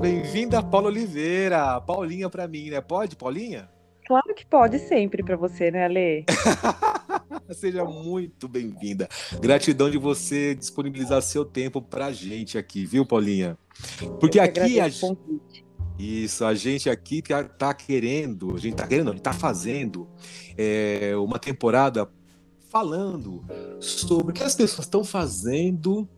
Bem-vinda, Paula Oliveira. Paulinha para mim, né? Pode, Paulinha? Claro que pode sempre para você, né, Ale? Seja muito bem-vinda. Gratidão de você disponibilizar seu tempo para gente aqui, viu, Paulinha? Porque aqui a gente. Isso, a gente aqui tá, tá querendo, a gente tá querendo, a gente tá fazendo é, uma temporada falando sobre o que as pessoas estão fazendo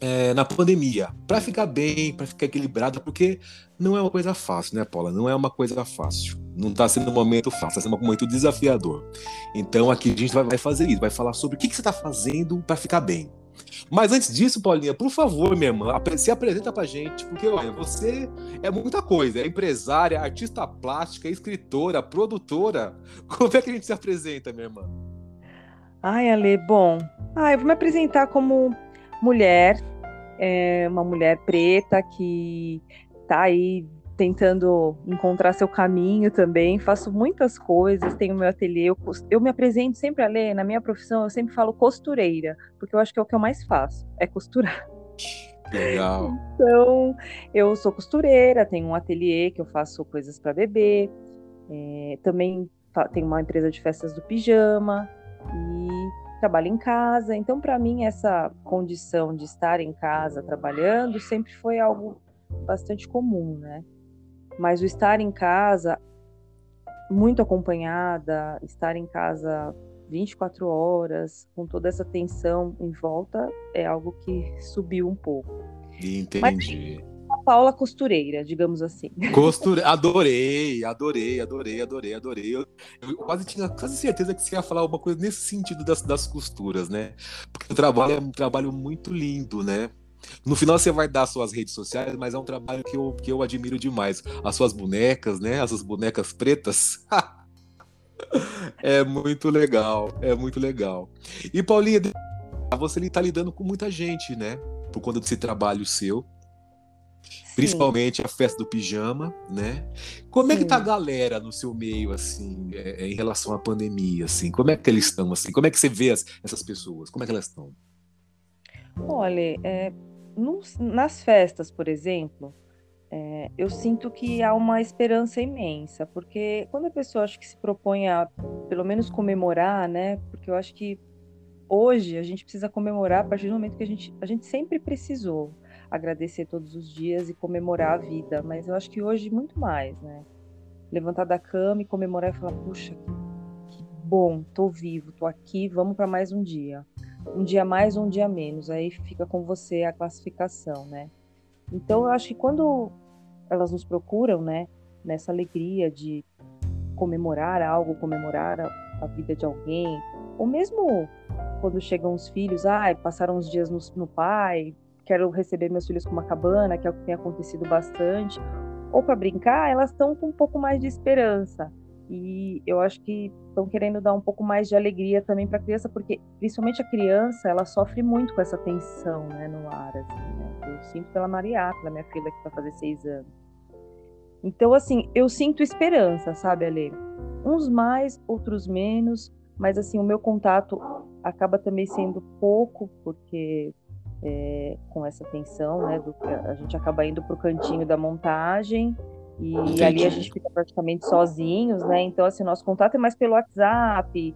é, na pandemia, para ficar bem, para ficar equilibrada, porque não é uma coisa fácil, né, Paula? Não é uma coisa fácil. Não está sendo um momento fácil, está sendo um momento desafiador. Então aqui a gente vai, vai fazer isso, vai falar sobre o que, que você está fazendo para ficar bem. Mas antes disso, Paulinha, por favor, minha irmã, se apresenta pra gente, porque olha, você é muita coisa, é empresária, artista plástica, escritora, produtora. Como é que a gente se apresenta, minha irmã? Ai, Ale, bom. Ah, eu vou me apresentar como mulher, é uma mulher preta que está aí tentando encontrar seu caminho também. Faço muitas coisas, tenho meu ateliê. Eu, eu me apresento sempre a ler, na minha profissão, eu sempre falo costureira, porque eu acho que é o que eu mais faço, é costurar. Legal. Então, eu sou costureira, tenho um ateliê que eu faço coisas para bebê, é, também tenho uma empresa de festas do pijama e trabalho em casa. Então, para mim, essa condição de estar em casa trabalhando sempre foi algo bastante comum, né? Mas o estar em casa muito acompanhada, estar em casa 24 horas, com toda essa tensão em volta, é algo que subiu um pouco. Entendi. Mas, Paula costureira, digamos assim. Costure... Adorei, adorei, adorei, adorei, adorei. Eu, eu, quase tinha quase certeza que você ia falar alguma coisa nesse sentido das, das costuras, né? Porque o trabalho é um trabalho muito lindo, né? No final você vai dar suas redes sociais, mas é um trabalho que eu, que eu admiro demais. As suas bonecas, né? As suas bonecas pretas. é muito legal, é muito legal. E Paulinha, você está lidando com muita gente, né? Por conta desse trabalho seu. Principalmente a festa do pijama, né? Como Sim. é que tá a galera no seu meio, assim, é, é, em relação à pandemia, assim? Como é que eles estão, assim? Como é que você vê as, essas pessoas? Como é que elas estão? Olha, é, nos, nas festas, por exemplo, é, eu sinto que há uma esperança imensa, porque quando a pessoa acho que se propõe a, pelo menos, comemorar, né? Porque eu acho que hoje a gente precisa comemorar a partir do momento que a gente, a gente sempre precisou agradecer todos os dias e comemorar a vida, mas eu acho que hoje muito mais, né? Levantar da cama e comemorar e falar, puxa, que bom, tô vivo, tô aqui, vamos para mais um dia. Um dia mais, um dia menos, aí fica com você a classificação, né? Então eu acho que quando elas nos procuram, né, nessa alegria de comemorar algo, comemorar a, a vida de alguém, ou mesmo quando chegam os filhos, ah, passaram uns dias no, no pai, quero receber meus filhos com uma cabana, que é o que tem acontecido bastante, ou para brincar, elas estão com um pouco mais de esperança. E eu acho que estão querendo dar um pouco mais de alegria também para a criança, porque principalmente a criança, ela sofre muito com essa tensão, né, no ar, assim, né? Eu sinto pela Maria, pela minha filha que vai fazer seis anos. Então, assim, eu sinto esperança, sabe, Ale? Uns mais, outros menos, mas assim, o meu contato acaba também sendo pouco, porque é, com essa tensão, né? Do, a gente acaba indo para o cantinho da montagem e Entendi. ali a gente fica praticamente sozinhos, né? Então, assim, nosso contato é mais pelo WhatsApp,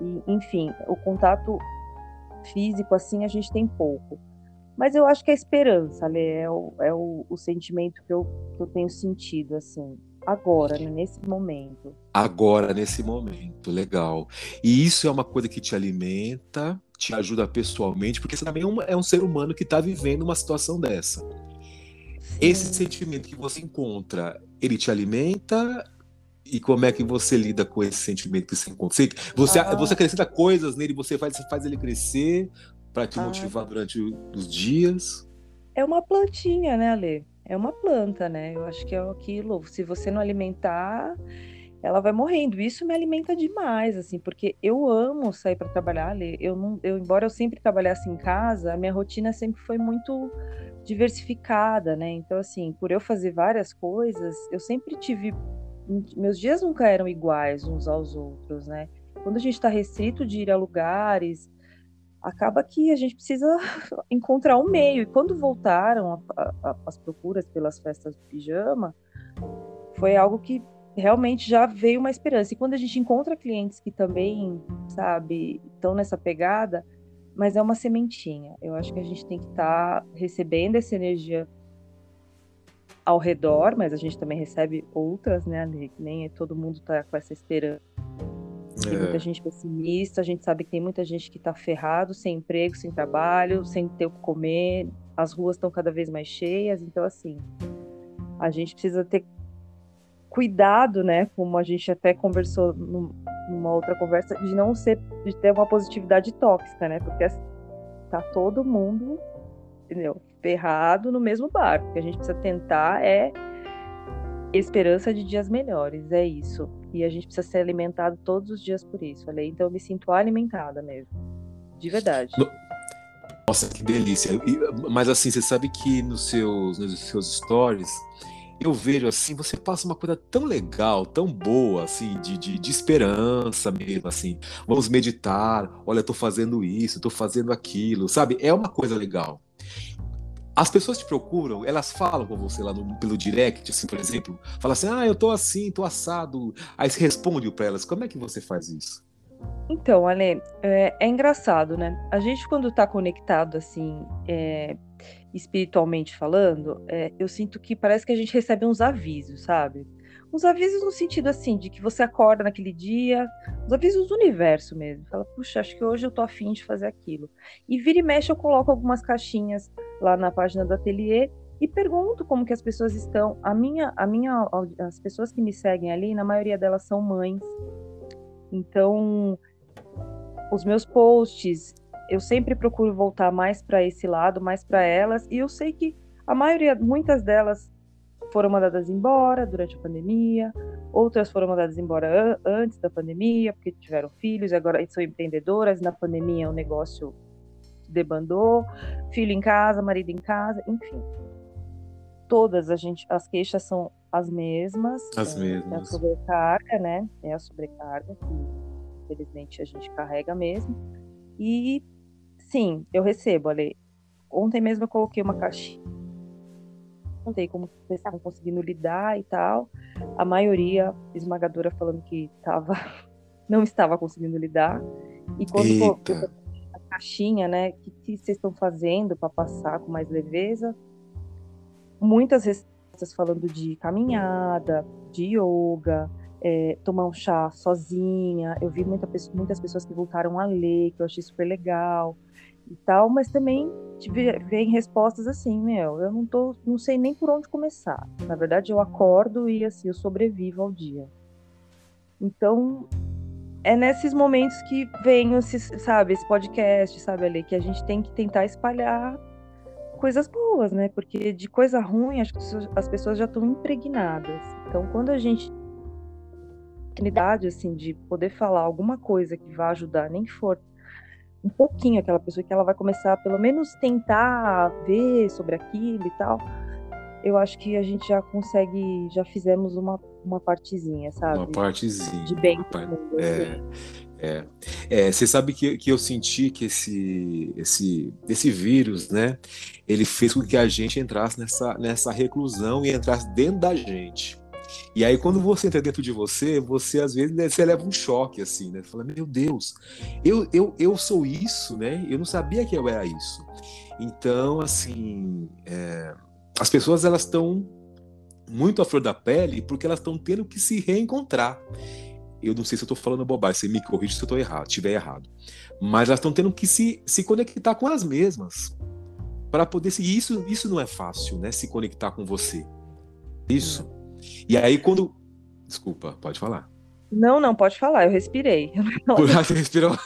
e, enfim, o contato físico, assim, a gente tem pouco. Mas eu acho que a esperança, Lê, é, o, é o, o sentimento que eu, que eu tenho sentido, assim, agora, né, nesse momento. Agora, nesse momento, legal. E isso é uma coisa que te alimenta, te ajuda pessoalmente, porque você também é um, é ser humano que está vivendo uma situação dessa. Sim. Esse sentimento que você encontra, ele te alimenta? E como é que você lida com esse sentimento que você encontra? Você, você, ah. você acrescenta coisas nele, você faz, faz ele crescer para te ah. motivar durante os dias? É uma plantinha, né, Ale? É uma planta, né? Eu acho que é aquilo. Se você não alimentar, ela vai morrendo. Isso me alimenta demais, assim, porque eu amo sair para trabalhar. Eu não, eu, embora eu sempre trabalhasse em casa, a minha rotina sempre foi muito diversificada, né? Então, assim, por eu fazer várias coisas, eu sempre tive. Meus dias nunca eram iguais uns aos outros, né? Quando a gente está restrito de ir a lugares, acaba que a gente precisa encontrar um meio. E quando voltaram a, a, as procuras pelas festas do pijama, foi algo que realmente já veio uma esperança. E quando a gente encontra clientes que também, sabe, estão nessa pegada, mas é uma sementinha. Eu acho que a gente tem que estar tá recebendo essa energia ao redor, mas a gente também recebe outras, né, nem todo mundo está com essa esperança. Tem muita é. gente pessimista, a gente sabe que tem muita gente que está ferrado, sem emprego, sem trabalho, sem ter o que comer, as ruas estão cada vez mais cheias, então assim, a gente precisa ter cuidado, né, como a gente até conversou numa outra conversa, de não ser, de ter uma positividade tóxica, né, porque assim, tá todo mundo, entendeu, ferrado no mesmo barco, o que a gente precisa tentar é esperança de dias melhores, é isso. E a gente precisa ser alimentado todos os dias por isso. Falei, então eu me sinto alimentada mesmo. De verdade. Nossa, que delícia. Mas assim, você sabe que nos seus, nos seus stories, eu vejo assim, você passa uma coisa tão legal, tão boa, assim, de, de, de esperança mesmo, assim. Vamos meditar, olha, eu tô fazendo isso, tô fazendo aquilo, sabe? É uma coisa legal. As pessoas te procuram, elas falam com você lá no, pelo direct, assim, por exemplo, fala assim, ah, eu tô assim, tô assado. Aí você responde para elas, como é que você faz isso? Então, Ale, é, é engraçado, né? A gente quando tá conectado, assim, é, espiritualmente falando, é, eu sinto que parece que a gente recebe uns avisos, sabe? Uns avisos no sentido assim, de que você acorda naquele dia, os avisos do universo mesmo. Fala, puxa, acho que hoje eu tô afim de fazer aquilo. E vira e mexe, eu coloco algumas caixinhas lá na página do ateliê e pergunto como que as pessoas estão. A minha, a minha, as pessoas que me seguem ali, na maioria delas são mães. Então, os meus posts, eu sempre procuro voltar mais para esse lado, mais para elas, e eu sei que a maioria, muitas delas foram mandadas embora durante a pandemia, outras foram mandadas embora antes da pandemia, porque tiveram filhos, agora são empreendedoras, na pandemia o negócio debandou, filho em casa, marido em casa, enfim. Todas a gente, as queixas são as mesmas. As é, mesmas. É a sobrecarga, né? É a sobrecarga que, infelizmente, a gente carrega mesmo. E, sim, eu recebo, Ale. Ontem mesmo eu coloquei uma caixinha perguntei como vocês estavam conseguindo lidar e tal. A maioria esmagadora falando que tava, não estava conseguindo lidar. E quando a caixinha, né, o que, vocês estão fazendo para passar com mais leveza? Muitas respostas falando de caminhada, de yoga, é, tomar um chá sozinha. Eu vi muita, muitas pessoas que voltaram a ler, que eu achei super legal e tal, mas também vem respostas assim, meu, eu não tô, não sei nem por onde começar. Na verdade, eu acordo e assim, eu sobrevivo ao dia. Então, é nesses momentos que vem esses, sabe, esse podcast, sabe, ali, que a gente tem que tentar espalhar coisas boas, né? Porque de coisa ruim, acho que as pessoas já estão impregnadas. Então, quando a gente oportunidade assim de poder falar alguma coisa que vá ajudar, nem for um pouquinho aquela pessoa que ela vai começar pelo menos tentar ver sobre aquilo e tal, eu acho que a gente já consegue, já fizemos uma, uma partezinha, sabe? Uma partezinha. De bem. é, assim. é, é, você sabe que, que eu senti que esse, esse, esse vírus, né? Ele fez com que a gente entrasse nessa, nessa reclusão e entrasse dentro da gente. E aí, quando você entra dentro de você, você às vezes né, você leva um choque, assim, né? Você fala, meu Deus, eu, eu, eu sou isso, né? Eu não sabia que eu era isso. Então, assim, é, as pessoas elas estão muito à flor da pele porque elas estão tendo que se reencontrar. Eu não sei se eu estou falando bobagem, você me corrige se eu estou errado, estiver errado. Mas elas estão tendo que se, se conectar com elas mesmas para poder se isso isso não é fácil, né? Se conectar com você. Isso. E aí, quando. Desculpa, pode falar. Não, não, pode falar, eu respirei. Você respirou?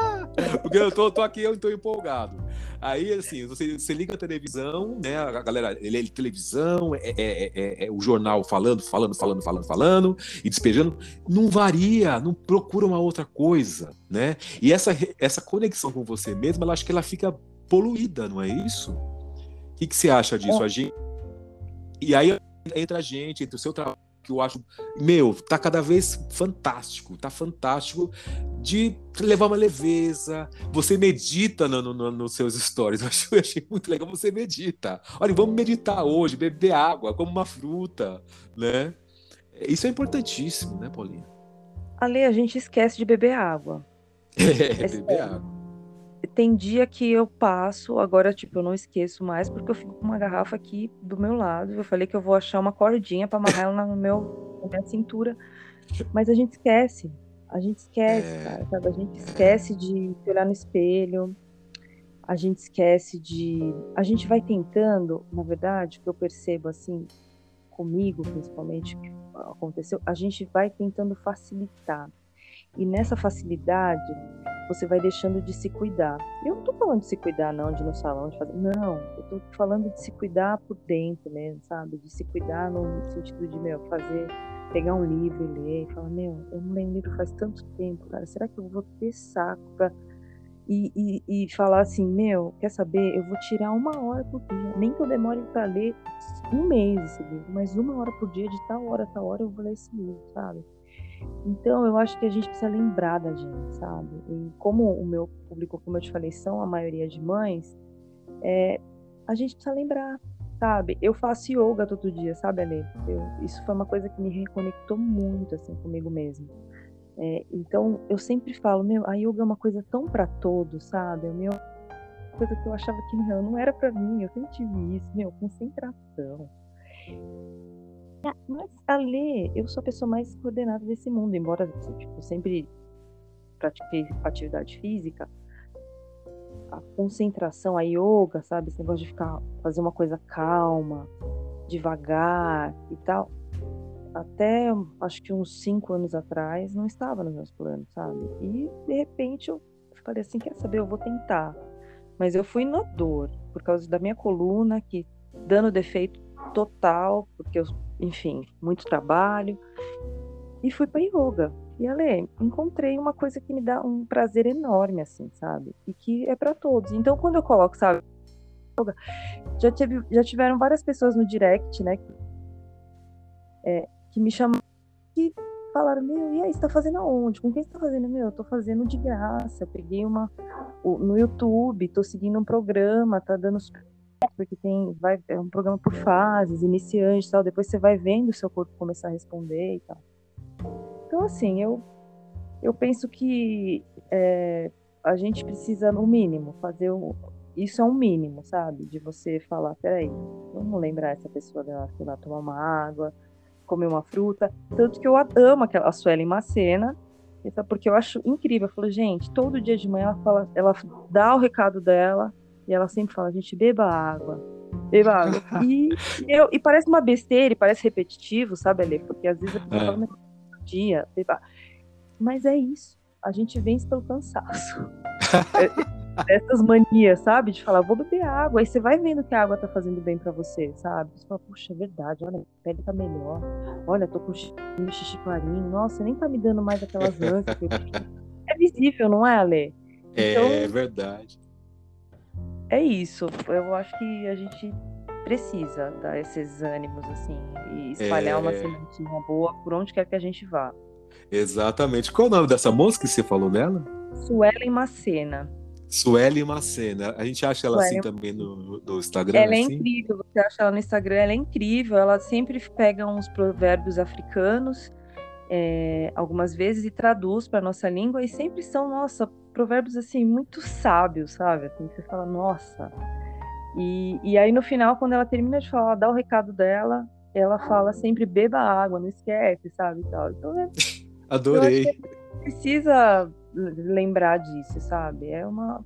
Porque eu tô, tô, aqui, eu tô empolgado. Aí, assim, você, você liga a televisão, né? A galera, ele é televisão, é, é, é, é, o jornal falando, falando, falando, falando, falando, e despejando. Não varia, não procura uma outra coisa, né? E essa, essa conexão com você mesmo, ela acho que ela fica poluída, não é isso? O que, que você acha disso? A gente... E aí entra a gente, entre o seu trabalho que eu acho, meu, tá cada vez fantástico, tá fantástico de levar uma leveza. Você medita no, no, nos seus stories. Eu, achei, eu achei muito legal. Você medita. Olha, vamos meditar hoje, beber água, como uma fruta, né? Isso é importantíssimo, né, Paulinha? Ali a gente esquece de beber água. É, é beber água. Tem dia que eu passo, agora, tipo, eu não esqueço mais, porque eu fico com uma garrafa aqui do meu lado. Eu falei que eu vou achar uma cordinha para amarrar ela no meu, na minha cintura. Mas a gente esquece. A gente esquece, é... cara, sabe? A gente esquece de olhar no espelho. A gente esquece de. A gente vai tentando, na verdade, que eu percebo assim, comigo principalmente, que aconteceu, a gente vai tentando facilitar. E nessa facilidade, você vai deixando de se cuidar. Eu não tô falando de se cuidar, não, de ir no salão, de fazer. Não, eu tô falando de se cuidar por dentro mesmo, sabe? De se cuidar no sentido de, meu, fazer, pegar um livro e ler e falar, meu, eu não leio livro faz tanto tempo, cara. Será que eu vou ter saco pra. E, e, e falar assim, meu, quer saber? Eu vou tirar uma hora por dia. Nem que eu demore para ler um mês esse livro, mas uma hora por dia, de tal hora a tal hora, eu vou ler esse livro, sabe? Então, eu acho que a gente precisa lembrar da gente, sabe? E como o meu público, como eu te falei, são a maioria de mães, é, a gente precisa lembrar, sabe? Eu faço yoga todo dia, sabe, Ale? Eu, isso foi uma coisa que me reconectou muito, assim, comigo mesmo. É, então, eu sempre falo, meu, a yoga é uma coisa tão para todos, sabe? Meu, coisa que eu achava que meu, não era para mim, eu sempre tive isso, meu, concentração. Mas a ler, eu sou a pessoa mais coordenada desse mundo, embora tipo, sempre pratiquei atividade física, a concentração, a yoga, sabe? Esse negócio de ficar, fazer uma coisa calma, devagar e tal. Até acho que uns cinco anos atrás não estava nos meus planos, sabe? E de repente eu falei assim: quer saber? Eu vou tentar. Mas eu fui na dor, por causa da minha coluna, que dando defeito total, porque eu enfim, muito trabalho. E fui para yoga. E Ale, encontrei uma coisa que me dá um prazer enorme, assim, sabe? E que é para todos. Então, quando eu coloco, sabe, yoga, já, teve, já tiveram várias pessoas no direct, né, que, é, que me chamaram que falaram, meu, e aí, você tá fazendo aonde? Com quem você tá fazendo? Meu, eu tô fazendo de graça. Eu peguei uma no YouTube, tô seguindo um programa, tá dando porque tem vai é um programa por fases, iniciante, tal. Depois você vai vendo o seu corpo começar a responder e tal. Então assim, eu eu penso que é, a gente precisa no mínimo fazer o, isso é um mínimo, sabe? De você falar, peraí, vamos lembrar essa pessoa dela, sei lá, tomar uma água, comer uma fruta. Tanto que eu amo aquela, a Suelen Macena, porque eu acho incrível. Eu falo, gente, todo dia de manhã ela fala, ela dá o recado dela, e ela sempre fala, gente, beba água. Beba água. E, eu, e parece uma besteira, e parece repetitivo, sabe, Ale? Porque às vezes a pessoa é. fala, dia, beba. Mas é isso. A gente vence pelo cansaço. Essas manias, sabe? De falar, vou beber água. Aí você vai vendo que a água tá fazendo bem para você, sabe? Você fala, puxa, é verdade, olha, a pele tá melhor. Olha, tô com xixi clarinho. Nossa, nem tá me dando mais aquelas ânsias. é visível, não é, Ale? É então, é verdade é isso. Eu acho que a gente precisa dar esses ânimos, assim, e espalhar é... uma sementinha boa por onde quer que a gente vá. Exatamente. Qual é o nome dessa moça que você falou nela? Suelen Macena. Suelen Macena. A gente acha ela Suelen... assim também no, no Instagram? Ela é assim? incrível. Você acha ela no Instagram, ela é incrível. Ela sempre pega uns provérbios africanos, é, algumas vezes, e traduz para nossa língua, e sempre são, nossa, provérbios assim muito sábios, sabe? Assim, você fala, nossa. E, e aí no final, quando ela termina de falar, dá o recado dela, ela fala sempre beba água, não esquece, sabe? Tal. Então é, Adorei. precisa lembrar disso, sabe? É uma.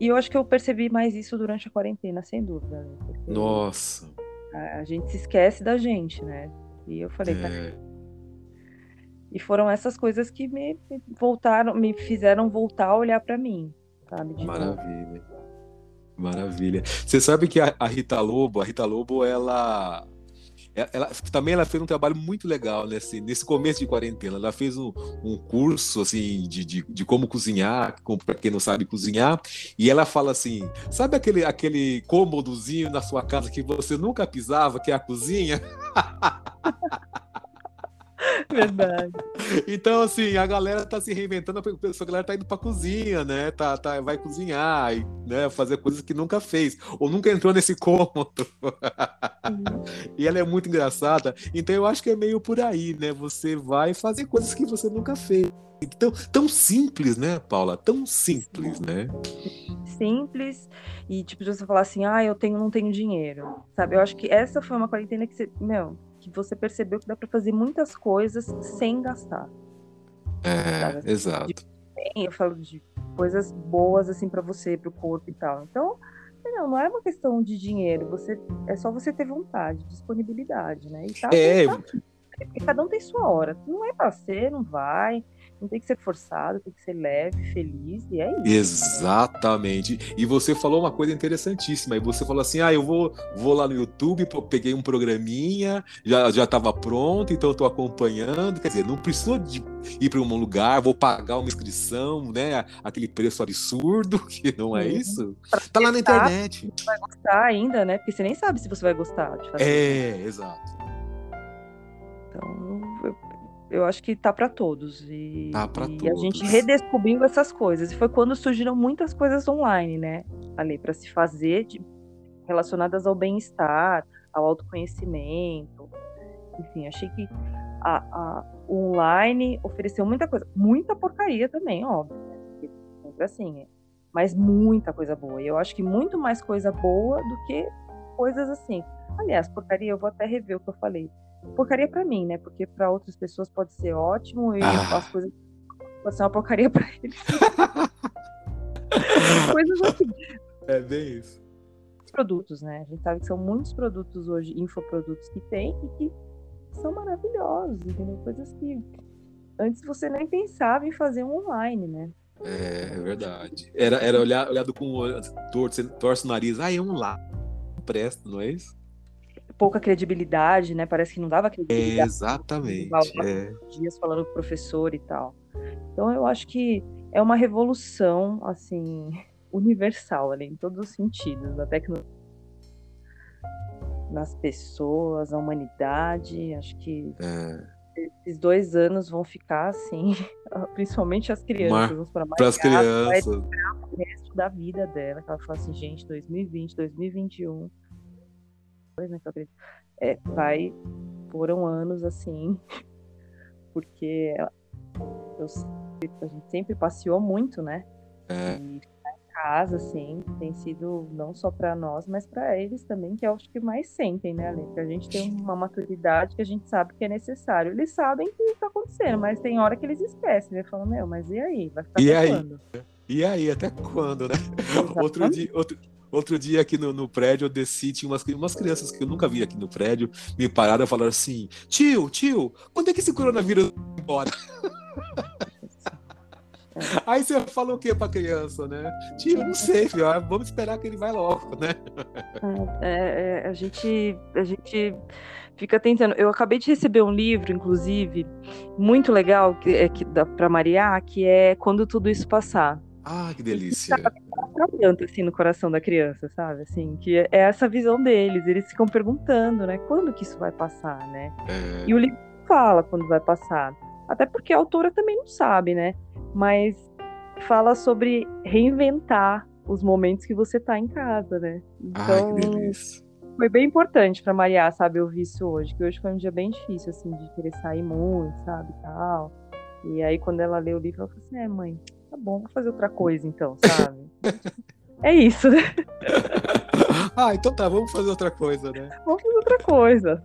E eu acho que eu percebi mais isso durante a quarentena, sem dúvida. Né? Nossa. A, a, gente se esquece da gente, né? E eu falei, é. E foram essas coisas que me voltaram, me fizeram voltar a olhar para mim, sabe? Maravilha. Novo. Maravilha. Você sabe que a, a, Rita Lobo, a Rita Lobo, ela, ela, também ela fez um trabalho muito legal nesse, nesse começo de quarentena. Ela fez um, um curso assim de, de, de como cozinhar, para quem não sabe cozinhar, e ela fala assim: sabe aquele, aquele cômodozinho na sua casa que você nunca pisava, que é a cozinha? Verdade. Então, assim, a galera tá se reinventando, a galera tá indo pra cozinha, né? Tá, tá, vai cozinhar, e, né? Fazer coisas que nunca fez, ou nunca entrou nesse cômodo. Uhum. e ela é muito engraçada. Então, eu acho que é meio por aí, né? Você vai fazer coisas que você nunca fez. Tão, tão simples, né, Paula? Tão simples, né? Simples e tipo você falar assim, ah, eu tenho, não tenho dinheiro, sabe? Eu acho que essa foi uma quarentena que você, meu, que você percebeu que dá para fazer muitas coisas sem gastar. É, assim, exato. De, eu falo de coisas boas assim para você, para o corpo e tal. Então, não, não é uma questão de dinheiro, você é só você ter vontade, disponibilidade, né? E tá, é. Tá, cada um tem sua hora. Não é para ser, não vai não tem que ser forçado, tem que ser leve, feliz, e é isso. Exatamente. E você falou uma coisa interessantíssima. E você falou assim: ah, eu vou, vou lá no YouTube, peguei um programinha, já, já estava pronto, então eu tô acompanhando. Quer dizer, não precisou de ir para um lugar, vou pagar uma inscrição, né? Aquele preço absurdo, que não é isso. Pra tá lá na internet. Você vai gostar ainda, né? Porque você nem sabe se você vai gostar. É, exato. Então, eu eu acho que tá para todos. E, tá pra e todos. a gente redescobriu essas coisas. E foi quando surgiram muitas coisas online, né? Ali, para se fazer, de, relacionadas ao bem-estar, ao autoconhecimento. Enfim, achei que a, a, o online ofereceu muita coisa. Muita porcaria também, óbvio. Né? Sempre assim. É. Mas muita coisa boa. E eu acho que muito mais coisa boa do que coisas assim. Aliás, porcaria, eu vou até rever o que eu falei porcaria para mim, né? Porque para outras pessoas pode ser ótimo e ah. eu faço coisas pode ser uma porcaria para eles. coisas assim. É bem isso. Produtos, né? A gente sabe que são muitos produtos hoje, infoprodutos que tem e que são maravilhosos, entendeu? Coisas que antes você nem pensava em fazer um online, né? É, é verdade. Era, era olhar, olhado com o torce, torce o nariz, ah, é um lá. Presta, não é isso? Pouca credibilidade, né? Parece que não dava credibilidade. É, exatamente. É. Dias falando com o professor e tal. Então eu acho que é uma revolução, assim, universal ali, em todos os sentidos, da tecnologia nas pessoas, na humanidade. Acho que é. esses dois anos vão ficar assim, principalmente as crianças, para as crianças. o resto da vida dela. Que ela fala assim, gente, 2020, 2021 né, que eu acredito, é, vai, foram anos assim, porque eu, a gente sempre passeou muito, né? É. E ficar em casa, assim, tem sido não só para nós, mas para eles também, que é o que mais sentem, né, Ale? Que a gente tem uma maturidade que a gente sabe que é necessário. Eles sabem que está acontecendo, mas tem hora que eles esquecem, né? Falam, meu, mas e aí? Vai ficar e aí? quando? E aí, até quando, né? Outro dia, outro, Outro dia aqui no, no, prédio eu desci, tinha umas, umas crianças que eu nunca vi aqui no prédio, me pararam e falaram assim: tio, tio, quando é que esse coronavírus vai embora? Aí você fala o que pra criança, né? Tio, não sei, filho, ah, vamos esperar que ele vai logo, né? É, é, a gente. A gente fica tentando. Eu acabei de receber um livro, inclusive, muito legal, que, é, que para Maria, que é Quando Tudo Isso Passar. Ah, que delícia. Tanto assim no coração da criança, sabe? Assim, que é essa visão deles. Eles ficam perguntando, né? Quando que isso vai passar, né? É... E o livro fala quando vai passar. Até porque a autora também não sabe, né? Mas fala sobre reinventar os momentos que você tá em casa, né? Então, Ai, que delícia. Foi bem importante para Maria, sabe, ouvir isso hoje, que hoje foi um dia bem difícil, assim, de querer sair muito, sabe, tal. E aí, quando ela leu o livro, ela falou assim, é, mãe, tá bom, vou fazer outra coisa então, sabe? é isso, né? ah, então tá, vamos fazer outra coisa, né? Vamos fazer outra coisa.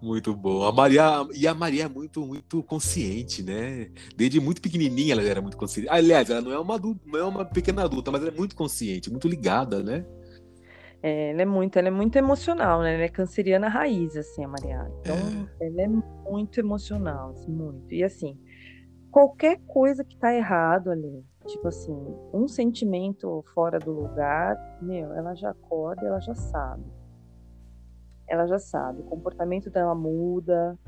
Muito bom. A Maria, e a Maria é muito, muito consciente, né? Desde muito pequenininha ela era muito consciente. Aliás, ela não é uma adulta, não é uma pequena adulta, mas ela é muito consciente, muito ligada, né? É, ela é muito, ela é muito emocional, né? Ela é canceriana raiz, assim, a Maria. Então, é. ela é muito emocional, assim, muito. E assim, qualquer coisa que tá errado ali, tipo assim, um sentimento fora do lugar, meu, ela já acorda, ela já sabe. Ela já sabe, o comportamento dela muda,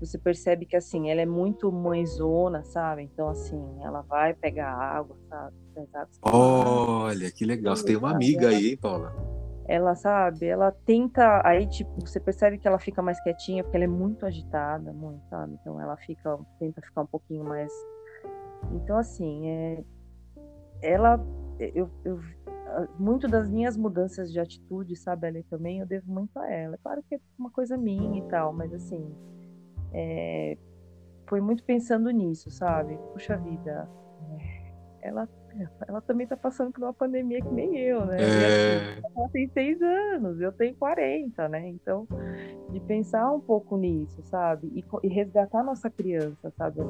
você percebe que assim, ela é muito mãezona, sabe? Então assim, ela vai pegar água, sabe? Olha, que legal. Você tem uma amiga aí, hein, Paula? Ela sabe, ela tenta, aí tipo, você percebe que ela fica mais quietinha, porque ela é muito agitada, muito, sabe? Então ela fica, tenta ficar um pouquinho mais. Então, assim, é, ela, eu, eu, muito das minhas mudanças de atitude, sabe, ali também, eu devo muito a ela. Claro que é uma coisa minha e tal, mas assim, é, foi muito pensando nisso, sabe? Puxa vida, é, ela ela também tá passando por uma pandemia que nem eu, né? É... Assim, ela tem seis anos, eu tenho 40, né? Então, de pensar um pouco nisso, sabe? E, e resgatar a nossa criança, sabe?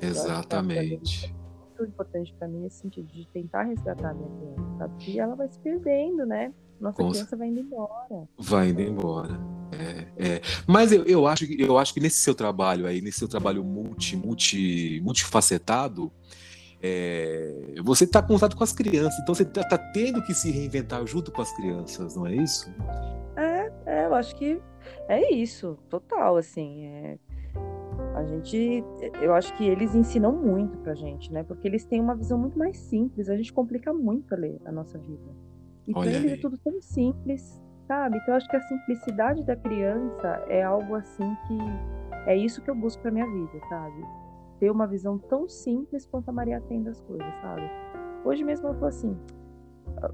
Exatamente. É muito importante para mim nesse sentido de tentar resgatar a minha criança, sabe? E ela vai se perdendo, né? Nossa Com... criança vai indo embora. Vai indo embora. É, é. Mas eu, eu, acho, eu acho que nesse seu trabalho aí, nesse seu trabalho multi, multi, multifacetado, é, você está em contato com as crianças, então você está tá tendo que se reinventar junto com as crianças, não é isso? É, é eu acho que é isso, total, assim. É, a gente, eu acho que eles ensinam muito pra gente, né? Porque eles têm uma visão muito mais simples, a gente complica muito a, ler, a nossa vida. E pra eles é tudo tão simples, sabe? Então eu acho que a simplicidade da criança é algo assim que é isso que eu busco pra minha vida, sabe? Ter uma visão tão simples quanto a Maria tem das coisas, sabe? Hoje mesmo ela falou assim,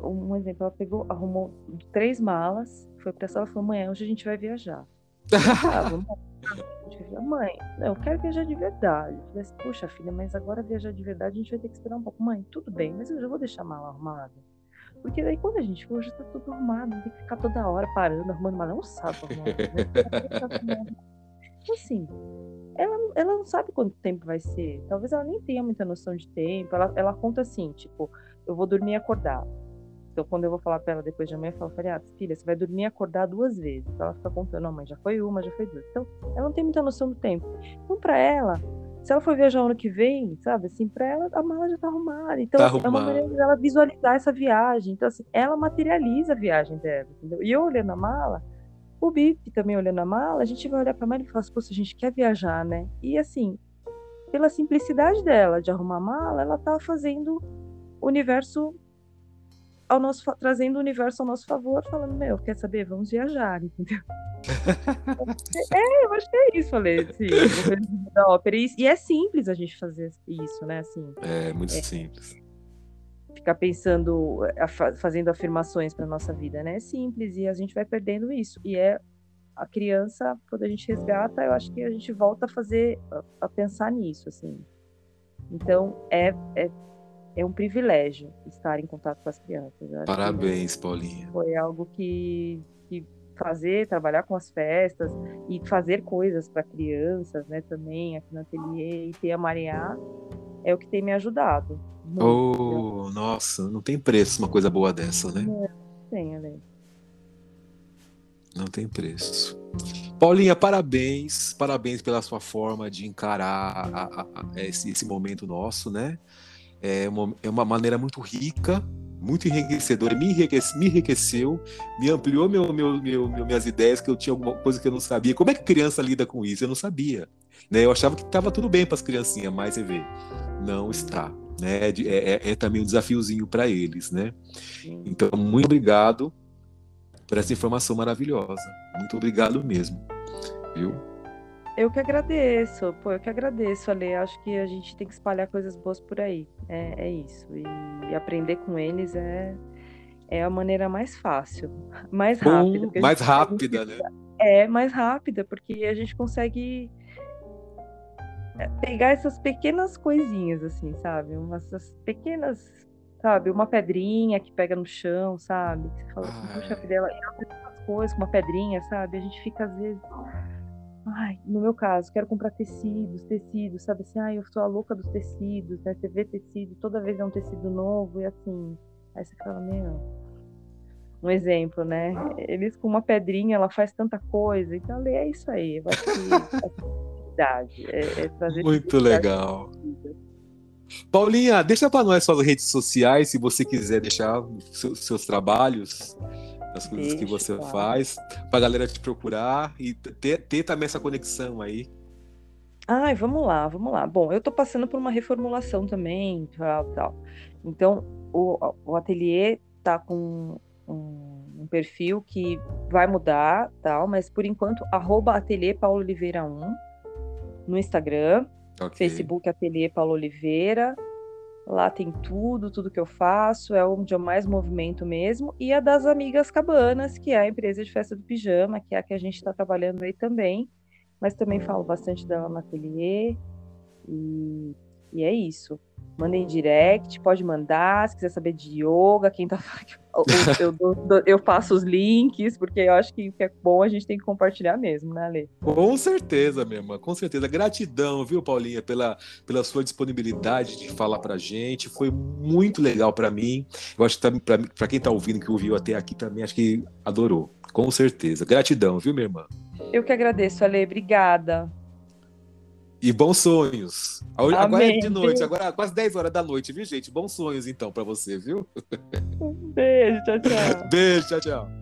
um exemplo, ela pegou, arrumou três malas, foi pra sala e falou, mãe, hoje a gente vai viajar. Ah, mãe, eu quero viajar de verdade. Eu falei assim, Puxa, filha, mas agora viajar de verdade a gente vai ter que esperar um pouco. Mãe, tudo bem, mas eu já vou deixar a mala arrumada. Porque daí quando a gente for, já tá tudo arrumado, não tem que ficar toda hora parando, arrumando mala. É um saco arrumar. Né? Então, assim, ela, não sabe quanto tempo vai ser. Talvez ela nem tenha muita noção de tempo. Ela, ela conta assim, tipo, eu vou dormir e acordar. Então, quando eu vou falar pra ela depois de amanhã, eu falo, ah, filha, você vai dormir e acordar duas vezes. Então, ela fica contando, não, mãe, já foi uma, já foi duas. Então, ela não tem muita noção do tempo. Então, pra ela, se ela for viajar ano que vem, sabe, assim, pra ela, a mala já tá arrumada. Então, tá é uma maneira dela visualizar essa viagem. Então, assim, ela materializa a viagem dela, entendeu? E eu olhando a mala, o Bip também olhando a mala, a gente vai olhar para a mala e falar assim, a gente quer viajar, né? E assim, pela simplicidade dela de arrumar a mala, ela tá fazendo o universo ao nosso trazendo o universo ao nosso favor, falando, meu, quer saber? Vamos viajar, entendeu? é, eu acho que é isso, falei, da ópera. E, e é simples a gente fazer isso, né? Assim, é muito é, simples ficar pensando, fazendo afirmações para nossa vida, né? É simples e a gente vai perdendo isso. E é a criança, quando a gente resgata, eu acho que a gente volta a fazer, a, pensar nisso, assim. Então, é, é, é um privilégio estar em contato com as crianças. Parabéns, Paulinha. Foi algo que, que fazer, trabalhar com as festas e fazer coisas para crianças, né, também aqui no ateliê e ter a Mariá é o que tem me ajudado. Muito. Oh, nossa, não tem preço uma coisa boa dessa, né? Não, tem, Ale. Não tem preço. Paulinha, parabéns, parabéns pela sua forma de encarar a, a, a, esse, esse, momento nosso, né? É uma, é uma maneira muito rica, muito enriquecedora, me, enriquece, me enriqueceu, me ampliou meu, meu, meu, minhas ideias, que eu tinha alguma coisa que eu não sabia. Como é que criança lida com isso? Eu não sabia. Né? Eu achava que estava tudo bem para as criancinhas, mas você vê, não está né? É, é, é também um desafiozinho para eles, né? Então, muito obrigado por essa informação maravilhosa. Muito obrigado mesmo, viu? Eu que agradeço, pô, eu que agradeço, Ale. Acho que a gente tem que espalhar coisas boas por aí. É, é isso. E, e, aprender com eles é, é a maneira mais fácil, mais rápida. Bom, mais rápida, né? É, mais rápida, porque a gente consegue pegar essas pequenas coisinhas, assim, sabe? Umas essas pequenas, sabe? Uma pedrinha que pega no chão, sabe? Você fala assim, puxa vida, ela as coisas com uma pedrinha, sabe? A gente fica às vezes. Ai, no meu caso, quero comprar tecidos, tecidos, sabe assim, ai, eu sou a louca dos tecidos, né? Você vê tecido, toda vez é um tecido novo e assim. Aí você fala, meu, um exemplo, né? Eles com uma pedrinha, ela faz tanta coisa. Então, é isso aí. Que É, é trazer Muito legal. Paulinha, deixa para nós suas redes sociais, se você quiser deixar seus, seus trabalhos, as coisas Deixa, que você claro. faz, para a galera te procurar e ter, ter também essa conexão aí. Ai, vamos lá, vamos lá. Bom, eu estou passando por uma reformulação também, tal, tal. Então, o, o ateliê está com um, um, perfil que vai mudar, tal, mas por enquanto, arroba Ateliê Paulo Oliveira 1 no Instagram, okay. Facebook Ateliê Paulo Oliveira. Lá tem tudo, tudo que eu faço, é onde eu mais movimento mesmo. E a das Amigas Cabanas, que é a empresa de festa do pijama, que é a que a gente está trabalhando aí também. Mas também falo bastante dela no ateliê. E, e é isso. Mandem direct, pode mandar. Se quiser saber de yoga, quem tá. Eu, eu, eu, passo os links, porque eu acho que o que é bom a gente tem que compartilhar mesmo, né, Ale? Com certeza, minha irmã, com certeza. Gratidão, viu, Paulinha, pela, pela sua disponibilidade de falar pra gente. Foi muito legal para mim. Eu acho que para quem tá ouvindo, que ouviu até aqui também, acho que adorou. Com certeza. Gratidão, viu, minha irmã? Eu que agradeço, Ale. Obrigada. E bons sonhos. Agora é de noite, agora é quase 10 horas da noite, viu, gente? Bons sonhos, então, para você, viu? Um beijo, tchau, tchau. Beijo, tchau, tchau.